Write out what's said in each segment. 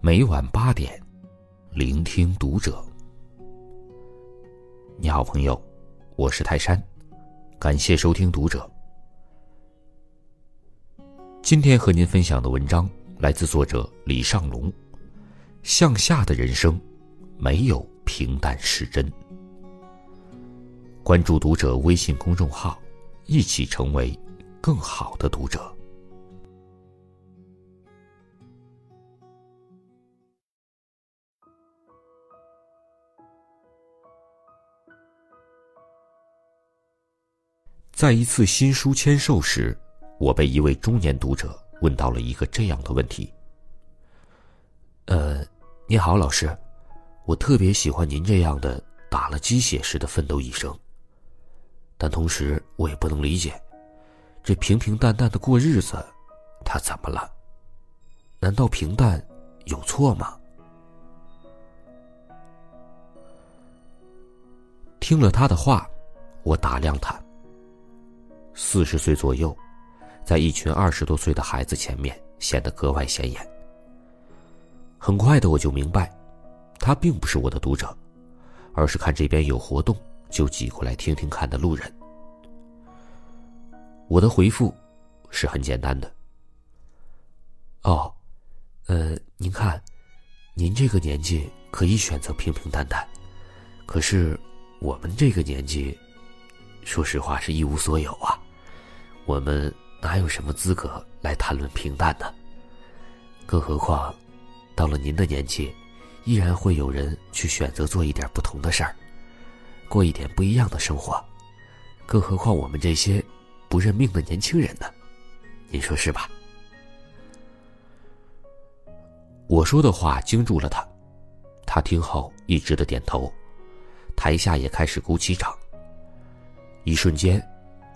每晚八点，聆听读者。你好，朋友，我是泰山，感谢收听读者。今天和您分享的文章来自作者李尚龙。向下的人生，没有平淡是真。关注读者微信公众号，一起成为更好的读者。在一次新书签售时，我被一位中年读者问到了一个这样的问题：“呃，你好，老师，我特别喜欢您这样的打了鸡血似的奋斗一生。但同时，我也不能理解，这平平淡淡的过日子，他怎么了？难道平淡有错吗？”听了他的话，我打量他。四十岁左右，在一群二十多岁的孩子前面显得格外显眼。很快的，我就明白，他并不是我的读者，而是看这边有活动就挤过来听听看的路人。我的回复是很简单的：“哦，呃，您看，您这个年纪可以选择平平淡淡，可是我们这个年纪，说实话是一无所有啊。”我们哪有什么资格来谈论平淡呢？更何况，到了您的年纪，依然会有人去选择做一点不同的事儿，过一点不一样的生活。更何况我们这些不认命的年轻人呢？您说是吧？我说的话惊住了他，他听后一直的点头，台下也开始鼓起掌。一瞬间。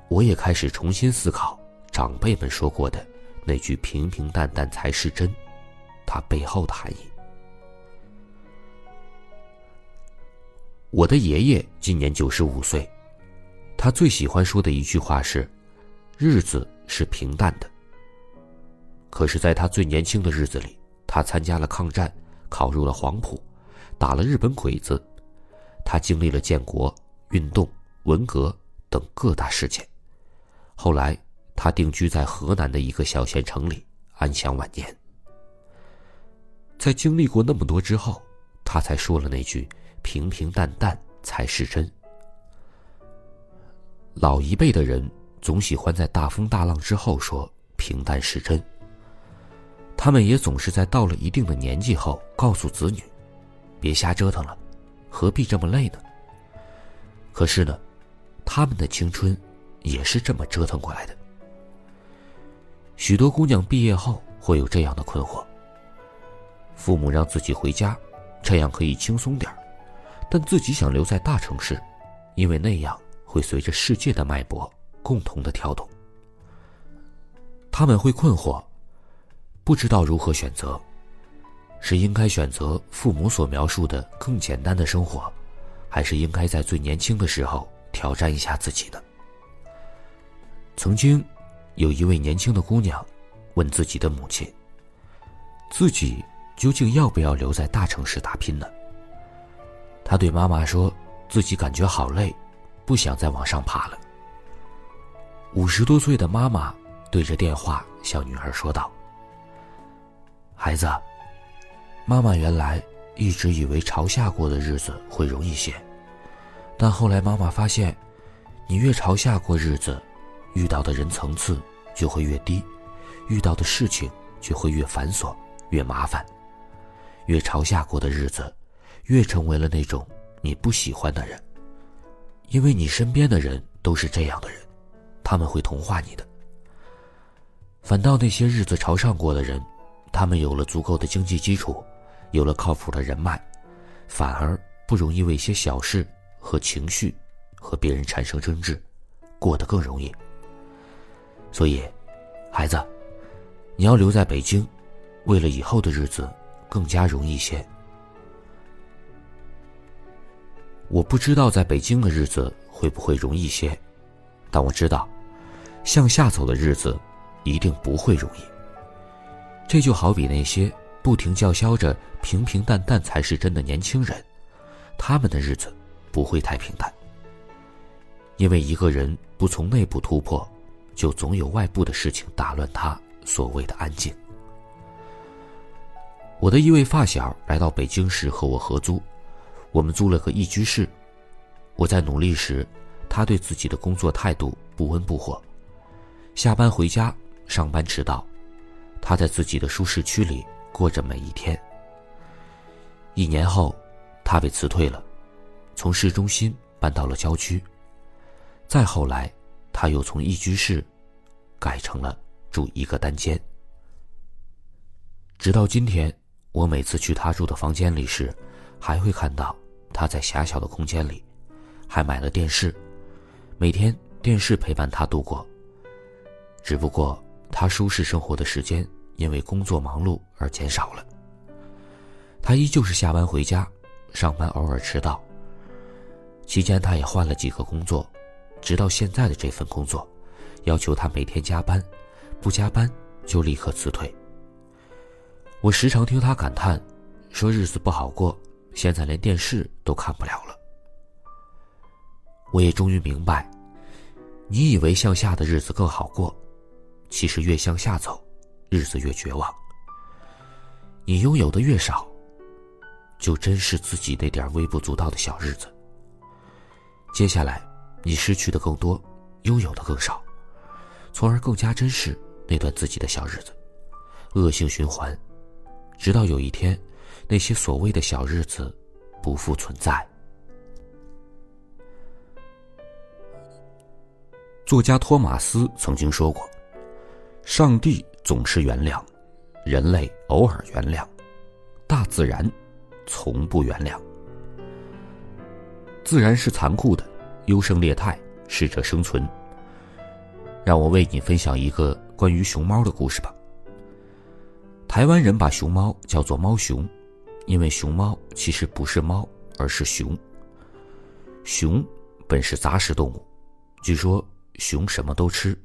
我也开始重新思考长辈们说过的那句“平平淡淡才是真”，它背后的含义。我的爷爷今年九十五岁，他最喜欢说的一句话是：“日子是平淡的。”可是，在他最年轻的日子里，他参加了抗战，考入了黄埔，打了日本鬼子，他经历了建国、运动、文革等各大事件。后来，他定居在河南的一个小县城里，安享晚年。在经历过那么多之后，他才说了那句“平平淡淡才是真”。老一辈的人总喜欢在大风大浪之后说“平淡是真”，他们也总是在到了一定的年纪后告诉子女：“别瞎折腾了，何必这么累呢？”可是呢，他们的青春。也是这么折腾过来的。许多姑娘毕业后会有这样的困惑：父母让自己回家，这样可以轻松点但自己想留在大城市，因为那样会随着世界的脉搏共同的跳动。他们会困惑，不知道如何选择：是应该选择父母所描述的更简单的生活，还是应该在最年轻的时候挑战一下自己呢？曾经，有一位年轻的姑娘，问自己的母亲：“自己究竟要不要留在大城市打拼呢？”他对妈妈说：“自己感觉好累，不想再往上爬了。”五十多岁的妈妈对着电话向女儿说道：“孩子，妈妈原来一直以为朝下过的日子会容易些，但后来妈妈发现，你越朝下过日子。”遇到的人层次就会越低，遇到的事情就会越繁琐、越麻烦，越朝下过的日子，越成为了那种你不喜欢的人。因为你身边的人都是这样的人，他们会同化你的。反倒那些日子朝上过的人，他们有了足够的经济基础，有了靠谱的人脉，反而不容易为一些小事和情绪和别人产生争执，过得更容易。所以，孩子，你要留在北京，为了以后的日子更加容易些。我不知道在北京的日子会不会容易些，但我知道，向下走的日子一定不会容易。这就好比那些不停叫嚣着平平淡淡才是真的年轻人，他们的日子不会太平淡。因为一个人不从内部突破，就总有外部的事情打乱他所谓的安静。我的一位发小来到北京时和我合租，我们租了个一居室。我在努力时，他对自己的工作态度不温不火。下班回家，上班迟到，他在自己的舒适区里过着每一天。一年后，他被辞退了，从市中心搬到了郊区。再后来，他又从一居室改成了住一个单间。直到今天。我每次去他住的房间里时，还会看到他在狭小的空间里，还买了电视，每天电视陪伴他度过。只不过他舒适生活的时间因为工作忙碌而减少了。他依旧是下班回家，上班偶尔迟到。期间他也换了几个工作，直到现在的这份工作，要求他每天加班，不加班就立刻辞退。我时常听他感叹，说日子不好过，现在连电视都看不了了。我也终于明白，你以为向下的日子更好过，其实越向下走，日子越绝望。你拥有的越少，就珍视自己那点微不足道的小日子。接下来，你失去的更多，拥有的更少，从而更加珍视那段自己的小日子，恶性循环。直到有一天，那些所谓的小日子不复存在。作家托马斯曾经说过：“上帝总是原谅，人类偶尔原谅，大自然从不原谅。自然是残酷的，优胜劣汰，适者生存。”让我为你分享一个关于熊猫的故事吧。台湾人把熊猫叫做“猫熊”，因为熊猫其实不是猫，而是熊。熊本是杂食动物，据说熊什么都吃。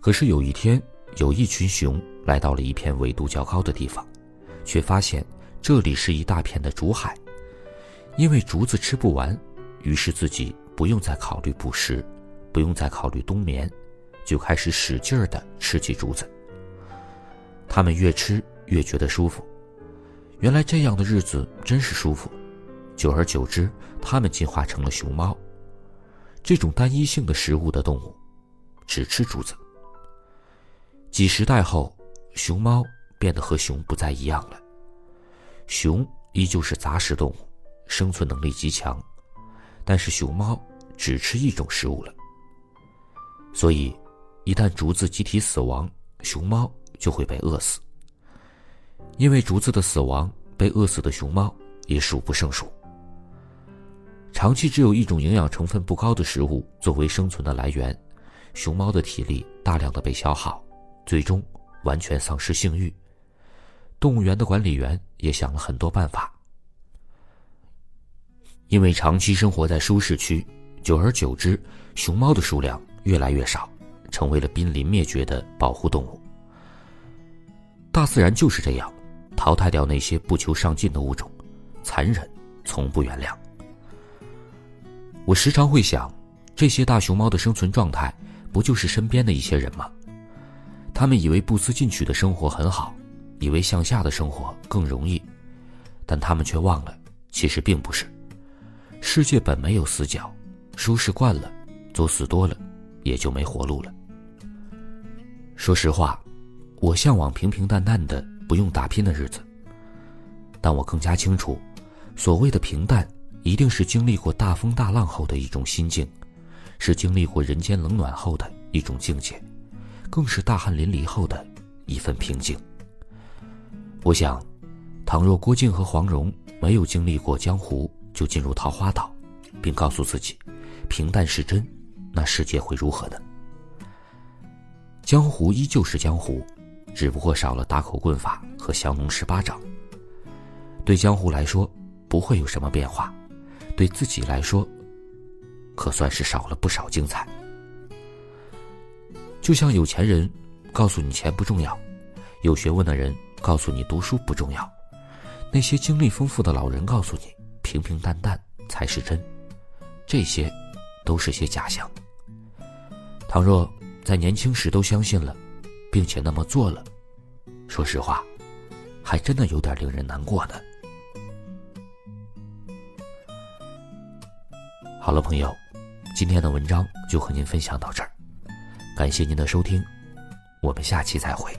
可是有一天，有一群熊来到了一片纬度较高的地方，却发现这里是一大片的竹海。因为竹子吃不完，于是自己不用再考虑捕食，不用再考虑冬眠，就开始使劲儿的吃起竹子。他们越吃越觉得舒服，原来这样的日子真是舒服。久而久之，它们进化成了熊猫，这种单一性的食物的动物，只吃竹子。几十代后，熊猫变得和熊不再一样了。熊依旧是杂食动物，生存能力极强，但是熊猫只吃一种食物了。所以，一旦竹子集体死亡，熊猫。就会被饿死。因为竹子的死亡，被饿死的熊猫也数不胜数。长期只有一种营养成分不高的食物作为生存的来源，熊猫的体力大量的被消耗，最终完全丧失性欲。动物园的管理员也想了很多办法。因为长期生活在舒适区，久而久之，熊猫的数量越来越少，成为了濒临灭绝的保护动物。大自然就是这样，淘汰掉那些不求上进的物种，残忍，从不原谅。我时常会想，这些大熊猫的生存状态，不就是身边的一些人吗？他们以为不思进取的生活很好，以为向下的生活更容易，但他们却忘了，其实并不是。世界本没有死角，舒适惯了，作死多了，也就没活路了。说实话。我向往平平淡淡的、不用打拼的日子，但我更加清楚，所谓的平淡，一定是经历过大风大浪后的一种心境，是经历过人间冷暖后的一种境界，更是大汗淋漓后的一份平静。我想，倘若郭靖和黄蓉没有经历过江湖就进入桃花岛，并告诉自己，平淡是真，那世界会如何呢？江湖依旧是江湖。只不过少了打口棍法和降龙十八掌。对江湖来说，不会有什么变化；对自己来说，可算是少了不少精彩。就像有钱人告诉你钱不重要，有学问的人告诉你读书不重要，那些经历丰富的老人告诉你平平淡淡才是真，这些都是些假象。倘若在年轻时都相信了，并且那么做了，说实话，还真的有点令人难过呢。好了，朋友，今天的文章就和您分享到这儿，感谢您的收听，我们下期再会。